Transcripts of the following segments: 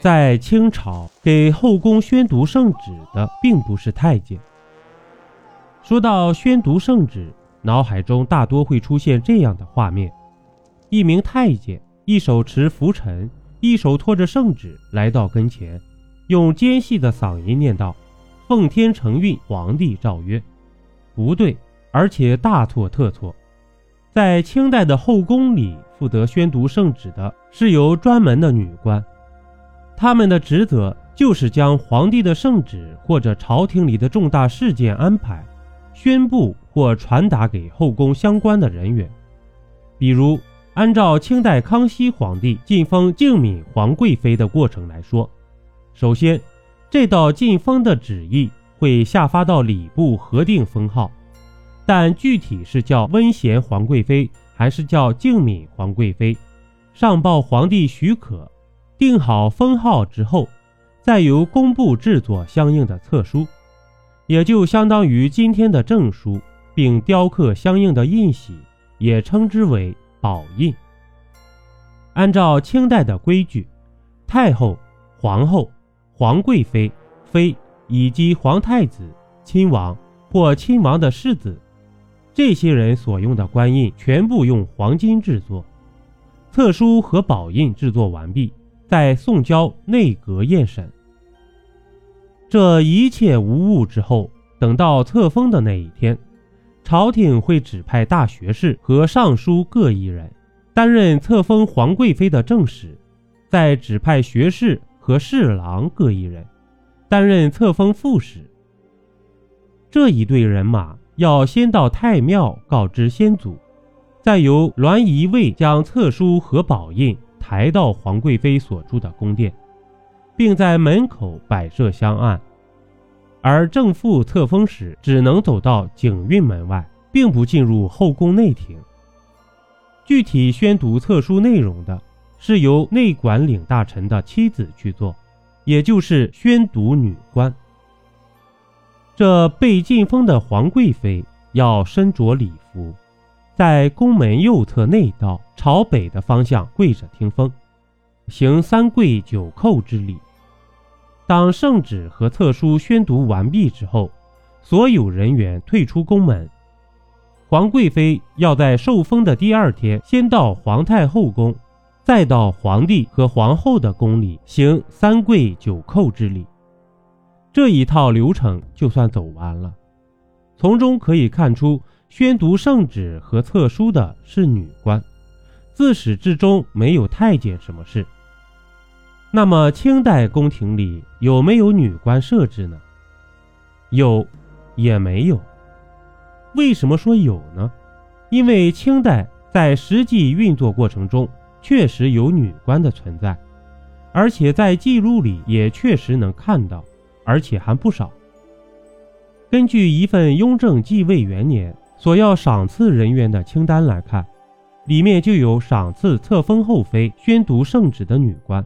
在清朝给后宫宣读圣旨的并不是太监。说到宣读圣旨，脑海中大多会出现这样的画面：一名太监一手持拂尘，一手托着圣旨来到跟前，用尖细的嗓音念道：“奉天承运，皇帝诏曰。”不对，而且大错特错。在清代的后宫里，负责宣读圣旨的是由专门的女官。他们的职责就是将皇帝的圣旨或者朝廷里的重大事件安排宣布或传达给后宫相关的人员。比如，按照清代康熙皇帝晋封静敏皇贵妃的过程来说，首先，这道晋封的旨意会下发到礼部核定封号，但具体是叫温贤皇贵妃还是叫静敏皇贵妃，上报皇帝许可。定好封号之后，再由工部制作相应的册书，也就相当于今天的证书，并雕刻相应的印玺，也称之为宝印。按照清代的规矩，太后、皇后、皇贵妃、妃以及皇太子、亲王或亲王的世子，这些人所用的官印全部用黄金制作，册书和宝印制作完毕。在送交内阁验审，这一切无误之后，等到册封的那一天，朝廷会指派大学士和尚书各一人担任册封皇贵妃的正使，再指派学士和侍郎各一人担任册封副使。这一队人马要先到太庙告知先祖，再由栾仪卫将册书和宝印。抬到皇贵妃所住的宫殿，并在门口摆设香案，而正副册封使只能走到景运门外，并不进入后宫内廷。具体宣读册书内容的，是由内管领大臣的妻子去做，也就是宣读女官。这被晋封的皇贵妃要身着礼服。在宫门右侧内道朝北的方向跪着听封，行三跪九叩之礼。当圣旨和册书宣读完毕之后，所有人员退出宫门。皇贵妃要在受封的第二天，先到皇太后宫，再到皇帝和皇后的宫里行三跪九叩之礼。这一套流程就算走完了，从中可以看出。宣读圣旨和册书的是女官，自始至终没有太监什么事。那么清代宫廷里有没有女官设置呢？有，也没有。为什么说有呢？因为清代在实际运作过程中确实有女官的存在，而且在记录里也确实能看到，而且还不少。根据一份雍正继位元年。所要赏赐人员的清单来看，里面就有赏赐册封后妃宣读圣旨的女官。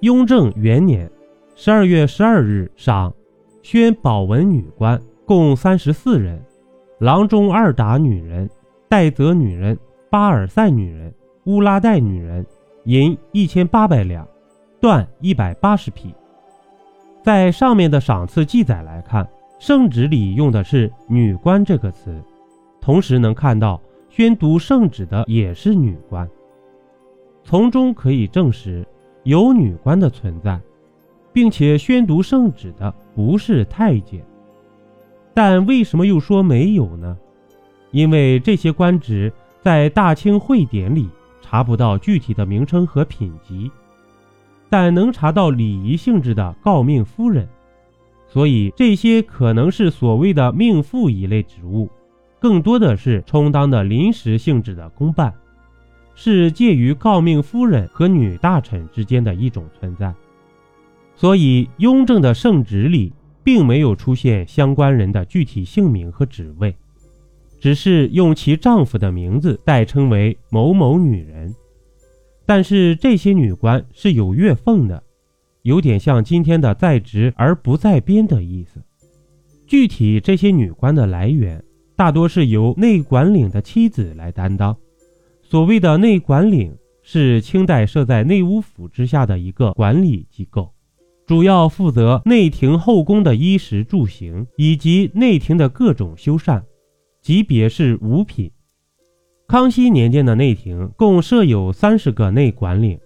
雍正元年十二月十二日赏宣宝文女官共三十四人，郎中二打女人、戴泽女人、巴尔赛女人、乌拉代女人，银一千八百两，缎一百八十匹。在上面的赏赐记载来看，圣旨里用的是“女官”这个词。同时能看到宣读圣旨的也是女官，从中可以证实有女官的存在，并且宣读圣旨的不是太监。但为什么又说没有呢？因为这些官职在大清会典里查不到具体的名称和品级，但能查到礼仪性质的诰命夫人，所以这些可能是所谓的命妇一类职务。更多的是充当的临时性质的公办，是介于诰命夫人和女大臣之间的一种存在。所以，雍正的圣旨里并没有出现相关人的具体姓名和职位，只是用其丈夫的名字代称为某某女人。但是这些女官是有月俸的，有点像今天的在职而不在编的意思。具体这些女官的来源。大多是由内管领的妻子来担当。所谓的内管领，是清代设在内务府之下的一个管理机构，主要负责内廷后宫的衣食住行以及内廷的各种修缮，级别是五品。康熙年间的内廷共设有三十个内管领，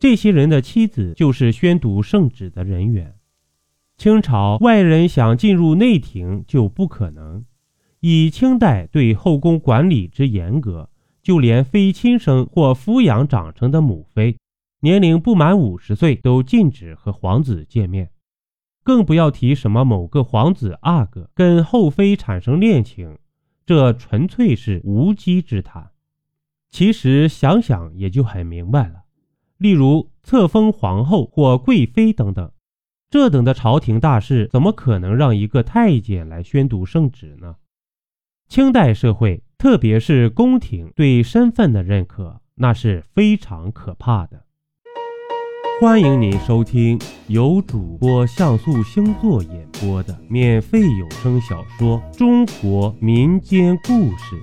这些人的妻子就是宣读圣旨的人员。清朝外人想进入内廷就不可能，以清代对后宫管理之严格。就连非亲生或抚养长成的母妃，年龄不满五十岁都禁止和皇子见面，更不要提什么某个皇子阿哥跟后妃产生恋情，这纯粹是无稽之谈。其实想想也就很明白了，例如册封皇后或贵妃等等，这等的朝廷大事，怎么可能让一个太监来宣读圣旨呢？清代社会。特别是宫廷对身份的认可，那是非常可怕的。欢迎您收听由主播像素星座演播的免费有声小说《中国民间故事》。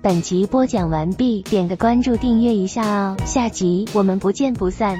本集播讲完毕，点个关注，订阅一下哦，下集我们不见不散。